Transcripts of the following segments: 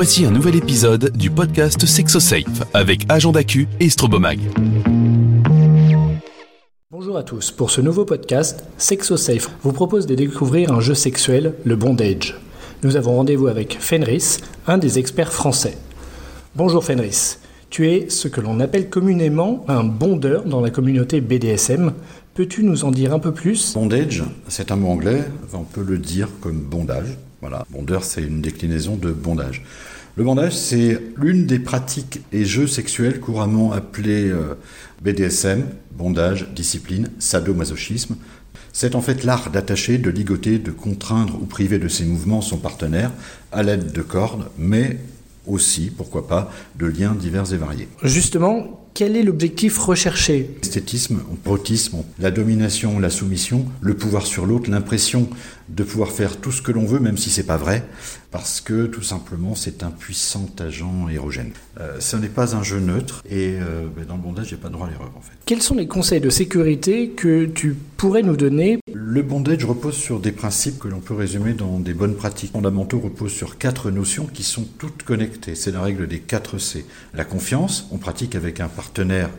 Voici un nouvel épisode du podcast SexoSafe avec Agent d'Acu et Strobomag. Bonjour à tous, pour ce nouveau podcast, SexoSafe vous propose de découvrir un jeu sexuel, le bondage. Nous avons rendez-vous avec Fenris, un des experts français. Bonjour Fenris, tu es ce que l'on appelle communément un bondeur dans la communauté BDSM. Peux-tu nous en dire un peu plus? Bondage, c'est un mot anglais, on peut le dire comme bondage. Voilà, bondeur, c'est une déclinaison de bondage. Le bondage, c'est l'une des pratiques et jeux sexuels couramment appelés euh, BDSM, bondage, discipline, sadomasochisme. C'est en fait l'art d'attacher, de ligoter, de contraindre ou priver de ses mouvements son partenaire à l'aide de cordes, mais aussi, pourquoi pas, de liens divers et variés. Justement, quel est l'objectif recherché? Esthétisme, protisme, la domination, la soumission, le pouvoir sur l'autre, l'impression de pouvoir faire tout ce que l'on veut, même si c'est pas vrai, parce que tout simplement c'est un puissant agent érogène. Euh, ce n'est pas un jeu neutre et euh, ben, dans le bondage, a pas droit à l'erreur en fait. Quels sont les conseils de sécurité que tu pourrais nous donner? Le bondage repose sur des principes que l'on peut résumer dans des bonnes pratiques. Fondamentaux repose sur quatre notions qui sont toutes connectées. C'est la règle des 4 C. La confiance, on pratique avec un partenaire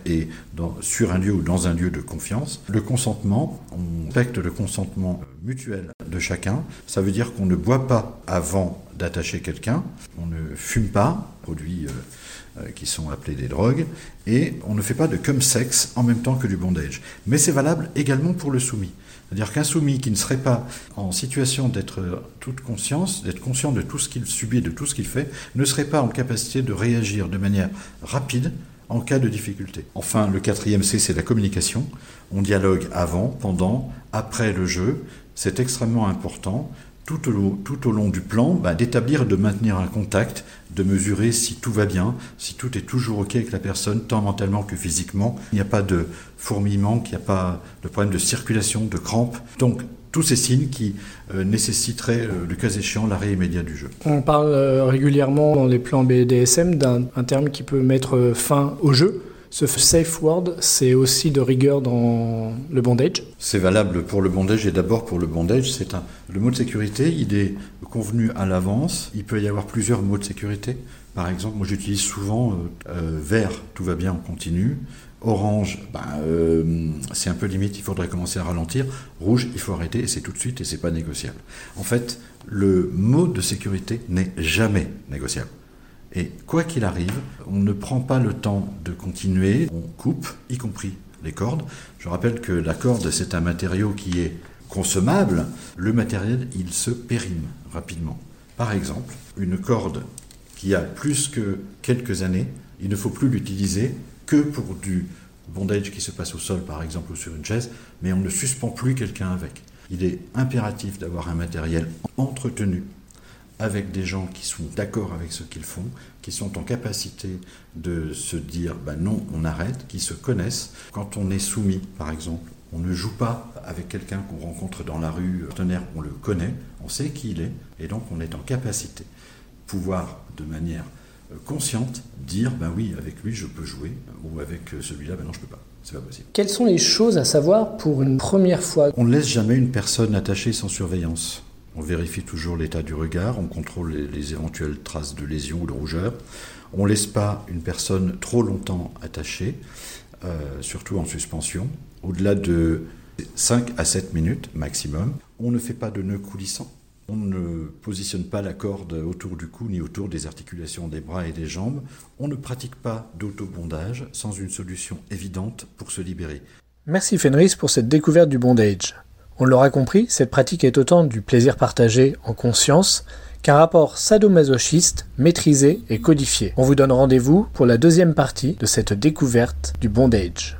et dans, sur un lieu ou dans un lieu de confiance. Le consentement, on respecte le consentement mutuel de chacun. Ça veut dire qu'on ne boit pas avant d'attacher quelqu'un, on ne fume pas, produits euh, euh, qui sont appelés des drogues, et on ne fait pas de cum sexe en même temps que du bondage. Mais c'est valable également pour le soumis. C'est-à-dire qu'un soumis qui ne serait pas en situation d'être toute conscience, d'être conscient de tout ce qu'il subit, de tout ce qu'il fait, ne serait pas en capacité de réagir de manière rapide en cas de difficulté. Enfin, le quatrième C, c'est la communication. On dialogue avant, pendant, après le jeu. C'est extrêmement important tout au, long, tout au long du plan bah, d'établir et de maintenir un contact, de mesurer si tout va bien, si tout est toujours OK avec la personne, tant mentalement que physiquement. Il n'y a pas de fourmillement, qu'il n'y a pas de problème de circulation, de crampes. Donc, tous ces signes qui euh, nécessiteraient, euh, le cas échéant, l'arrêt immédiat du jeu. On parle euh, régulièrement dans les plans BDSM d'un terme qui peut mettre fin au jeu. Ce safe word, c'est aussi de rigueur dans le bondage C'est valable pour le bondage et d'abord pour le bondage. C'est un, le mot de sécurité, il est convenu à l'avance. Il peut y avoir plusieurs mots de sécurité. Par exemple, moi j'utilise souvent euh, euh, vert, tout va bien, on continue. Orange, ben, euh, c'est un peu limite, il faudrait commencer à ralentir. Rouge, il faut arrêter c'est tout de suite et c'est pas négociable. En fait, le mot de sécurité n'est jamais négociable. Et quoi qu'il arrive, on ne prend pas le temps de continuer, on coupe, y compris les cordes. Je rappelle que la corde, c'est un matériau qui est consommable. Le matériel, il se périme rapidement. Par exemple, une corde qui a plus que quelques années, il ne faut plus l'utiliser que pour du bondage qui se passe au sol, par exemple, ou sur une chaise, mais on ne suspend plus quelqu'un avec. Il est impératif d'avoir un matériel entretenu avec des gens qui sont d'accord avec ce qu'ils font, qui sont en capacité de se dire ben non, on arrête, qui se connaissent. Quand on est soumis, par exemple, on ne joue pas avec quelqu'un qu'on rencontre dans la rue, partenaire, on le connaît, on sait qui il est, et donc on est en capacité, pouvoir de manière euh, consciente, dire ben oui, avec lui je peux jouer, ou avec euh, celui-là, ben non, je peux pas. C'est pas possible. Quelles sont les choses à savoir pour une première fois? On ne laisse jamais une personne attachée sans surveillance. On vérifie toujours l'état du regard, on contrôle les, les, éventuelles traces de lésions ou de rougeur. On ne laisse pas une personne trop longtemps attachée, euh, surtout en suspension, au-delà de 5 à 7 minutes maximum. On ne fait pas de nœud coulissant. On ne positionne pas la corde autour du cou ni autour des articulations des bras et des jambes. On ne pratique pas d'autobondage sans une solution évidente pour se libérer. Merci Fenris pour cette découverte du bondage. On l'aura compris, cette pratique est autant du plaisir partagé en conscience qu'un rapport sadomasochiste maîtrisé et codifié. On vous donne rendez-vous pour la deuxième partie de cette découverte du bondage.